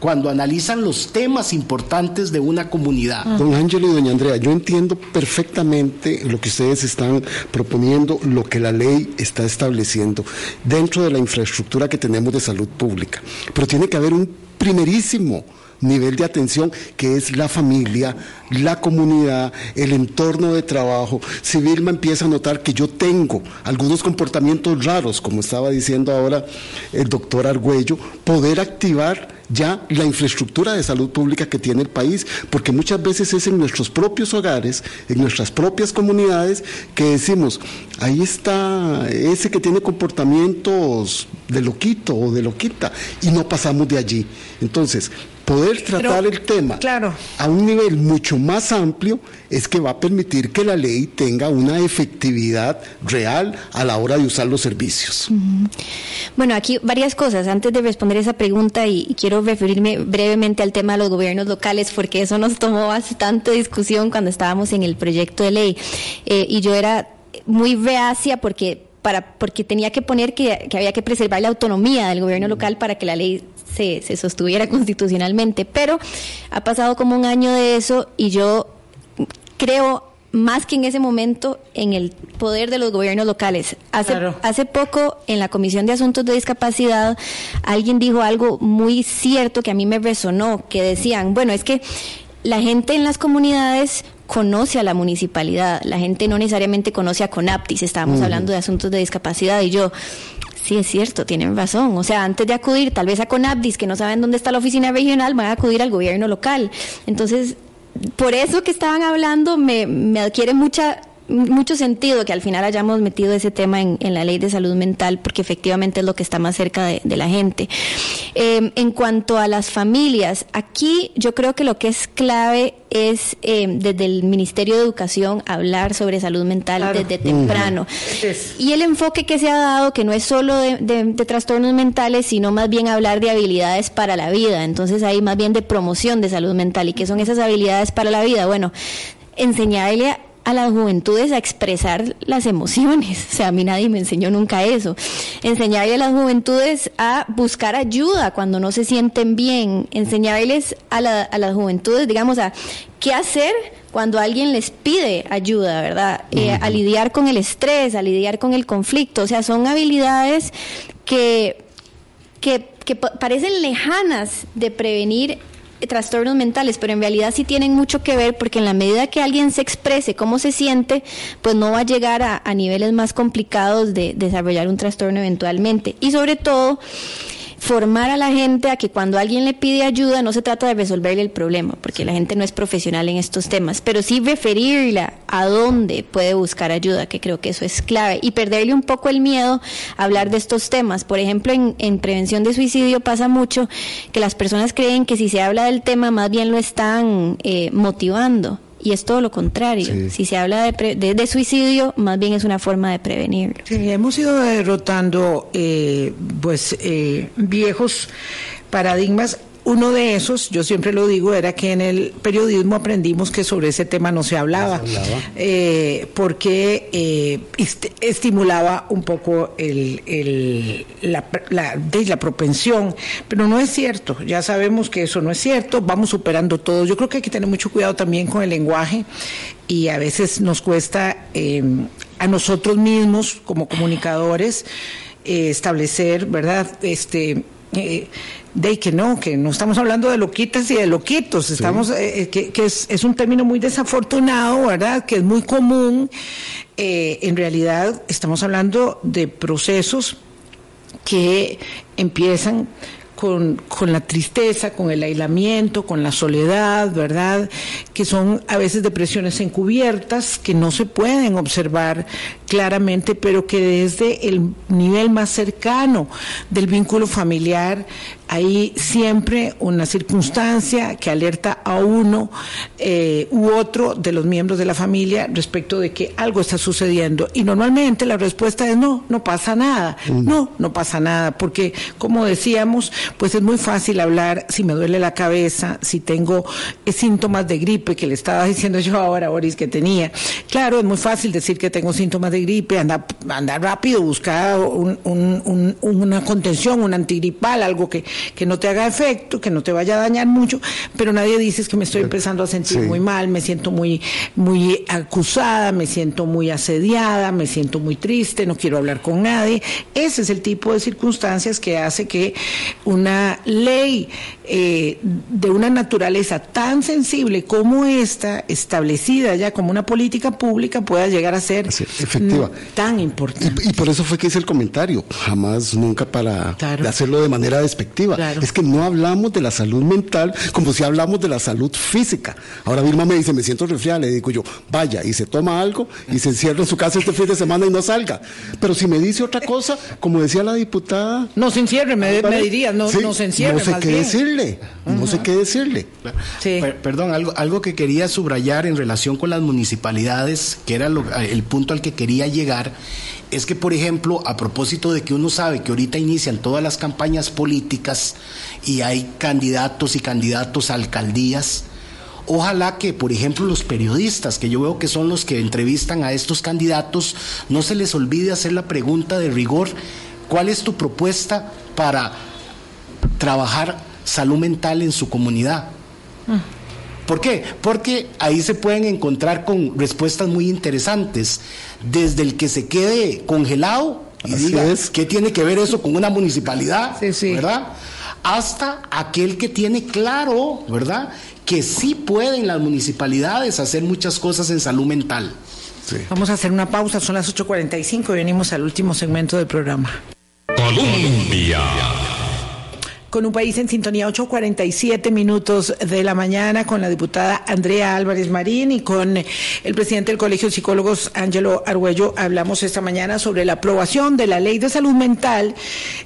cuando analizan los temas importantes de una comunidad. Don Ángelo y doña Andrea, yo entiendo perfectamente lo que ustedes están proponiendo, lo que la ley está estableciendo dentro de la infraestructura que tenemos de salud pública, pero tiene que haber un primerísimo nivel de atención que es la familia, la comunidad, el entorno de trabajo. Si Vilma empieza a notar que yo tengo algunos comportamientos raros, como estaba diciendo ahora el doctor Argüello, poder activar ya la infraestructura de salud pública que tiene el país, porque muchas veces es en nuestros propios hogares, en nuestras propias comunidades, que decimos, ahí está ese que tiene comportamientos de loquito o de loquita, y no pasamos de allí. Entonces, poder tratar el tema claro. a un nivel mucho más amplio es que va a permitir que la ley tenga una efectividad real a la hora de usar los servicios. Bueno, aquí varias cosas. Antes de responder esa pregunta, y, quiero referirme brevemente al tema de los gobiernos locales, porque eso nos tomó bastante discusión cuando estábamos en el proyecto de ley. Eh, y yo era muy reacia porque para, porque tenía que poner que, había que preservar la autonomía del gobierno local para que la ley se, se sostuviera constitucionalmente. Pero ha pasado como un año de eso y yo creo más que en ese momento en el poder de los gobiernos locales. Hace, hace poco en la Comisión de Asuntos de Discapacidad alguien dijo algo muy cierto que a mí me resonó, que decían, bueno, es que la gente en las comunidades conoce a la municipalidad, la gente no necesariamente conoce a CONAPTIS, estábamos hablando de asuntos de discapacidad y yo, sí es cierto, tienen razón, o sea, antes de acudir tal vez a CONAPTIS, que no saben dónde está la oficina regional, van a acudir al gobierno local. Entonces, por eso que estaban hablando me, me adquiere mucha mucho sentido que al final hayamos metido ese tema en, la ley de salud mental, porque efectivamente es lo que está más cerca de, la gente. Em, en cuanto a las familias, aquí yo creo que lo que es clave es em, desde el Ministerio de Educación hablar sobre salud mental desde temprano. Y el enfoque que se ha dado, que no es solo de, de, trastornos mentales, sino más bien hablar de habilidades para la vida. Entonces hay más bien de promoción de salud mental. ¿Y qué son esas habilidades para la vida? Bueno, enseñarle a a las juventudes a expresar las emociones. O sea, a mí nadie me enseñó nunca eso. Enseñarle a las juventudes a buscar ayuda cuando no se sienten bien. Enseñarles a, las juventudes, digamos, a qué hacer cuando alguien les pide ayuda, ¿verdad? Eh, a lidiar con el estrés, a lidiar con el conflicto. O sea, son habilidades que, que, que parecen lejanas de prevenir trastornos mentales, pero en realidad sí tienen mucho que ver porque en la medida que alguien se exprese cómo se siente, pues no va a llegar a, a niveles más complicados de desarrollar un trastorno eventualmente. Y sobre todo, formar a la gente a que cuando alguien le pide ayuda no se trata de resolverle el problema, porque la gente no es profesional en estos temas, pero sí referirla a dónde puede buscar ayuda, que creo que eso es clave, y perderle un poco el miedo a hablar de estos temas. Por ejemplo, en, prevención de suicidio pasa mucho que las personas creen que si se habla del tema más bien lo están eh, motivando y es todo lo contrario. Si se habla de, de, suicidio, más bien es una forma de prevenir. Sí, hemos ido derrotando eh, pues eh, viejos paradigmas uno de esos, yo siempre lo digo, era que en el periodismo aprendimos que sobre ese tema no se hablaba, eh, porque eh, estimulaba un poco el, la, la, propensión, pero no es cierto, ya sabemos que eso no es cierto, vamos superando todo. Yo creo que hay que tener mucho cuidado también con el lenguaje y a veces nos cuesta eh, a nosotros mismos como comunicadores establecer, ¿verdad? Este de que no, que no estamos hablando de loquitas y de loquitos, estamos, eh, eh, que, es, es, un término muy desafortunado, ¿verdad? Que es muy común. Eh, en realidad estamos hablando de procesos que empiezan con, con, la tristeza, con el aislamiento, con la soledad, ¿verdad? Que son a veces depresiones encubiertas que no se pueden observar claramente, pero que desde el nivel más cercano del vínculo familiar hay siempre una circunstancia que alerta a uno eh, u otro de los miembros de la familia respecto de que algo está sucediendo. Y normalmente la respuesta es no, no pasa nada. No, no pasa nada, porque como decíamos, pues es muy fácil hablar si me duele la cabeza, si tengo eh, síntomas de gripe, que le estaba diciendo yo ahora, Boris, que tenía. Claro, es muy fácil decir que tengo síntomas de gripe, andar, andar rápido, buscar una contención, un antigripal, algo que que no te haga efecto, que no te vaya a dañar mucho, pero nadie dice que me estoy empezando a sentir muy mal, me siento muy, muy acusada, me siento muy asediada, me siento muy triste, no quiero hablar con nadie. Ese es el tipo de circunstancias que hace que una ley eh, de una naturaleza tan sensible como esta, establecida ya como una política pública, pueda llegar a ser efectiva. tan importante. Y, por eso fue que hice el comentario, jamás, nunca para hacerlo de manera despectiva negativa. Es que no hablamos de la salud mental como si hablamos de la salud física. Ahora Vilma me dice, me siento resfriada, le digo yo, vaya y se toma algo y se encierra en su casa este fin de semana y no salga. Pero si me dice otra cosa, como decía la diputada... No se encierre, me, diría, no, no se encierre. No sé qué decirle, no sé qué decirle. perdón, algo, algo que quería subrayar en relación con las municipalidades, que era el punto al que quería llegar, es que, por ejemplo, a propósito de que uno sabe que ahorita inician todas las campañas políticas y hay candidatos y candidatos a alcaldías, ojalá que, por ejemplo, los periodistas, que yo veo que son los que entrevistan a estos candidatos, no se les olvide hacer la pregunta de rigor, ¿cuál es tu propuesta para trabajar salud mental en su comunidad? Mm. ¿Por qué? Porque ahí se pueden encontrar con respuestas muy interesantes. Desde el que se quede congelado y diga, ¿qué tiene que ver eso con una municipalidad? ¿Verdad? Hasta aquel que tiene claro, ¿verdad? Que sí pueden las municipalidades hacer muchas cosas en salud mental. Vamos a hacer una pausa, son las 8.45 y venimos al último segmento del programa. Colombia con un país en sintonía 8.47 minutos de la mañana con la diputada Andrea Álvarez Marín y con el presidente del Colegio de Psicólogos Ángelo Argüello. Hablamos esta mañana sobre la aprobación de la ley de salud mental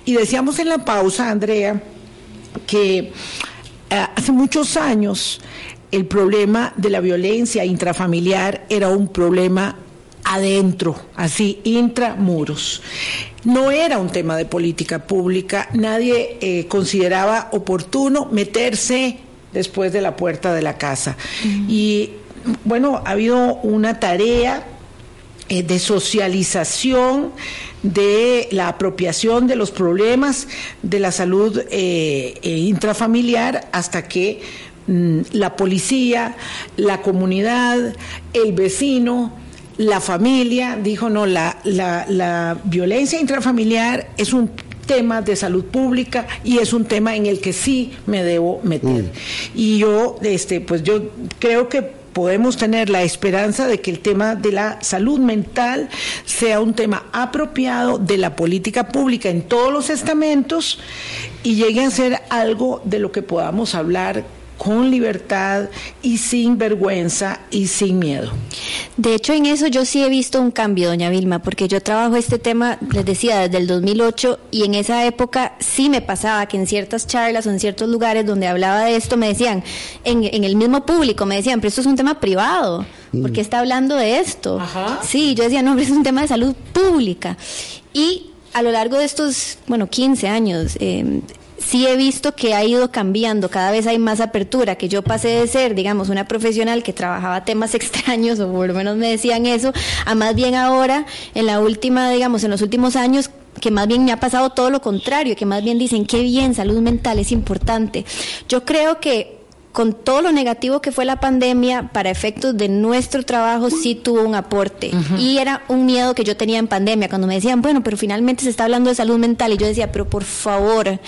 y decíamos en la pausa, Andrea, que eh, hace muchos años el problema de la violencia intrafamiliar era un problema adentro, así, intramuros. No era un tema de política pública, nadie eh, consideraba oportuno meterse después de la puerta de la casa. Y bueno, ha habido una tarea eh, de socialización de la apropiación de los problemas de la salud eh, intrafamiliar hasta que mm, la policía, la comunidad, el vecino, la familia dijo, no, la, la, violencia intrafamiliar es un tema de salud pública y es un tema en el que sí me debo meter. Mm. Y yo, este, pues yo creo que podemos tener la esperanza de que el tema de la salud mental sea un tema apropiado de la política pública en todos los estamentos y llegue a ser algo de lo que podamos hablar con libertad y sin vergüenza y sin miedo. De hecho, en eso yo sí he visto un cambio, doña Vilma, porque yo trabajo este tema, les decía, desde el 2008 y en esa época sí me pasaba que en ciertas charlas o en ciertos lugares donde hablaba de esto me decían, en, el mismo público, me decían, pero esto es un tema privado, ¿por qué está hablando de esto? Sí, yo decía, no, pero es un tema de salud pública. Y a lo largo de estos, bueno, 15 años, eh, sí he visto que ha ido cambiando, cada vez hay más apertura, que yo pasé de ser, digamos, una profesional que trabajaba temas extraños, o por lo menos me decían eso, a más bien ahora, en la última, digamos, en los últimos años, que más bien me ha pasado todo lo contrario, que más bien dicen, qué bien, salud mental es importante. Yo creo que con todo lo negativo que fue la pandemia, para efectos de nuestro trabajo sí tuvo un aporte. Y era un miedo que yo tenía en pandemia, cuando me decían, bueno, pero finalmente se está hablando de salud mental. Y yo decía, pero por favor,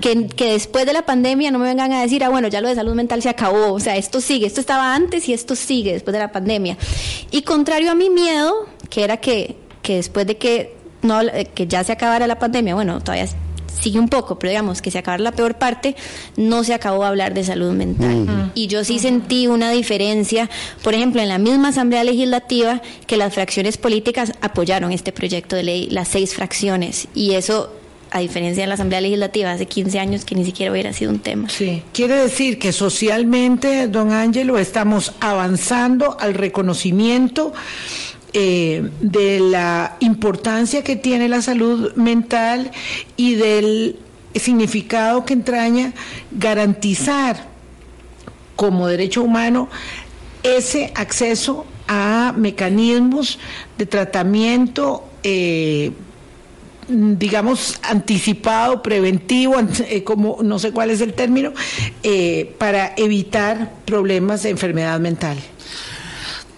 que, que después de la pandemia no me vengan a decir, ah, bueno, ya lo de salud mental se acabó. O sea, esto sigue, esto estaba antes y esto sigue después de la pandemia. Y contrario a mi miedo, que era que, que después de que no, que ya se acabara la pandemia, bueno, todavía sigue un poco, pero digamos que se acabara la peor parte, no se acabó de hablar de salud mental. Y yo sí sentí una diferencia, por ejemplo, en la misma Asamblea Legislativa, que las fracciones políticas apoyaron este proyecto de ley, las seis fracciones, y eso a diferencia de la Asamblea Legislativa hace 15 años que ni siquiera hubiera sido un tema. Sí, quiere decir que socialmente, don Ángelo, estamos avanzando al reconocimiento eh, de la importancia que tiene la salud mental y del significado que entraña garantizar como derecho humano ese acceso a mecanismos de tratamiento eh, digamos, anticipado, preventivo, eh, como no sé cuál es el término, para evitar problemas de enfermedad mental.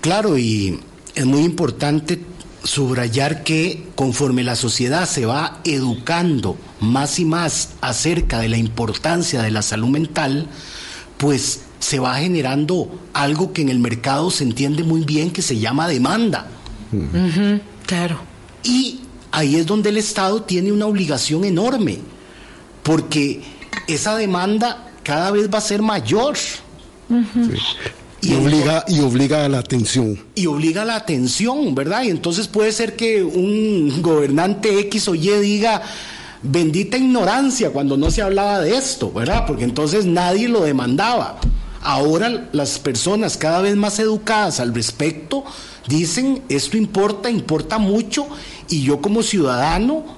Claro, y es muy importante subrayar que conforme la sociedad se va educando más y más acerca de la importancia de la salud mental, pues se va generando algo que en el mercado se entiende muy bien que se llama demanda. claro. Y ahí es donde el Estado tiene una obligación enorme, porque esa demanda cada vez va a ser mayor. Y, obliga, y obliga a la atención. Y obliga a la atención, ¿verdad? Y entonces puede ser que un gobernante X o Y diga, bendita ignorancia cuando no se hablaba de esto, ¿verdad? Porque entonces nadie lo demandaba. Ahora las personas cada vez más educadas al respecto dicen, esto importa, importa mucho, y yo como ciudadano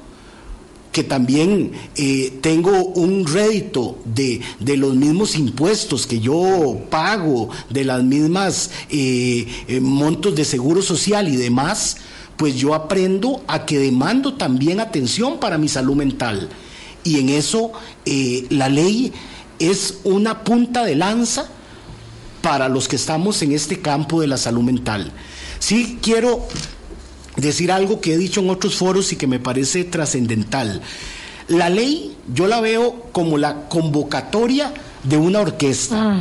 que también eh, tengo un rédito de, los mismos impuestos que yo pago, de las mismas eh, eh, montos de seguro social y demás, pues yo aprendo a que demando también atención para mi salud mental. Y en eso la ley es una punta de lanza para los que estamos en este campo de la salud mental. Sí quiero decir algo que he dicho en otros foros y que me parece trascendental. La ley yo la veo como la convocatoria de una orquesta.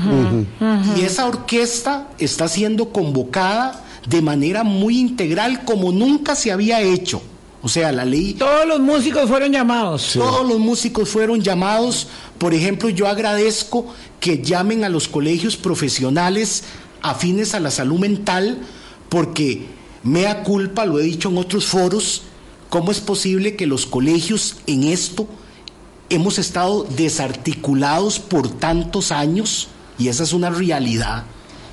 Y esa orquesta está siendo convocada de manera muy integral como nunca se había hecho. O sea, la ley... Todos los músicos fueron llamados. Todos los músicos fueron llamados. Por ejemplo, yo agradezco que llamen a los colegios profesionales afines a la salud mental porque Mea culpa, lo he dicho en otros foros, ¿cómo es posible que los colegios en esto hemos estado desarticulados por tantos años? Y esa es una realidad.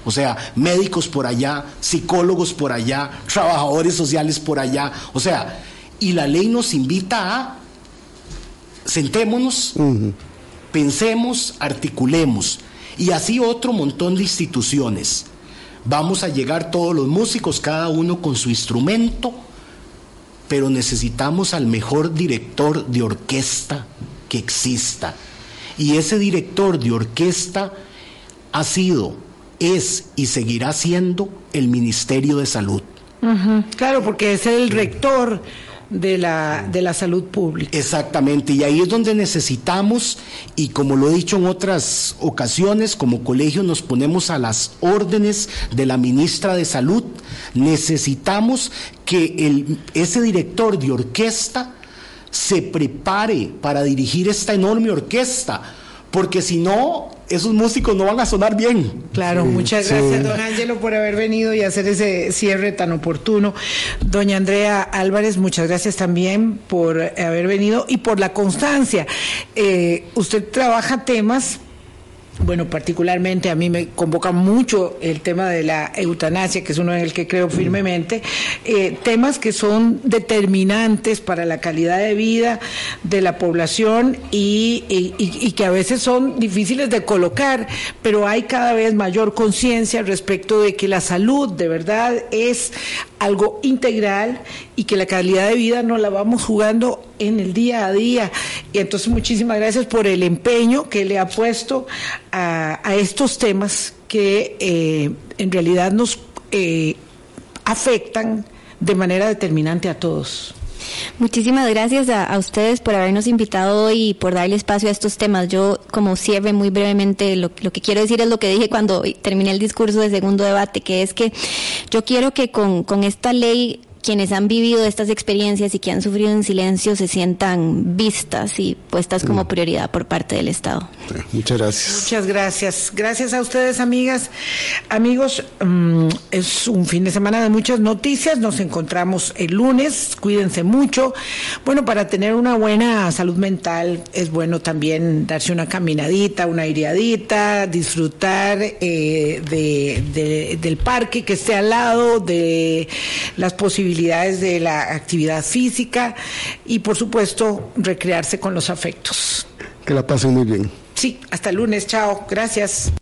O sea, médicos por allá, psicólogos por allá, trabajadores sociales por allá. O sea, y la ley nos invita a sentémonos, pensemos, articulemos. Y así otro montón de instituciones. Vamos a llegar todos los músicos, cada uno con su instrumento, pero necesitamos al mejor director de orquesta que exista. Y ese director de orquesta ha sido, es y seguirá siendo el Ministerio de Salud. Claro, porque es el rector de la, de la salud pública. Exactamente, y ahí es donde necesitamos, y como lo he dicho en otras ocasiones, como colegio nos ponemos a las órdenes de la ministra de Salud, necesitamos que el, ese director de orquesta se prepare para dirigir esta enorme orquesta, porque si no, esos músicos no van a sonar bien. Claro, muchas gracias, don Ángelo, por haber venido y hacer ese cierre tan oportuno. Doña Andrea Álvarez, muchas gracias también por haber venido y por la constancia. Eh, usted trabaja temas bueno, particularmente a mí me convoca mucho el tema de la eutanasia, que es uno en el que creo firmemente, eh, temas que son determinantes para la calidad de vida de la población y, que a veces son difíciles de colocar, pero hay cada vez mayor conciencia respecto de que la salud de verdad es algo integral y que la calidad de vida no la vamos jugando en el día a día. Y entonces muchísimas gracias por el empeño que le ha puesto a, estos temas que eh, en realidad nos eh, afectan de manera determinante a todos. Muchísimas gracias a, ustedes por habernos invitado hoy y por darle espacio a estos temas. Yo, como cierre muy brevemente, lo, lo, que quiero decir es lo que dije cuando terminé el discurso de segundo debate, que es que yo quiero que con esta ley quienes han vivido estas experiencias y que han sufrido en silencio se sientan vistas y puestas como prioridad por parte del Estado. Muchas gracias. Muchas gracias. Gracias a ustedes, amigas. Amigos, mm, es un fin de semana de muchas noticias. Nos encontramos el lunes. Cuídense mucho. Bueno, para tener una buena salud mental es bueno también darse una caminadita, una iriadita, disfrutar eh, del parque que esté al lado, de las posibilidades de la actividad física y por supuesto recrearse con los afectos. Que la pasen muy bien. Sí, hasta el lunes, chao, gracias.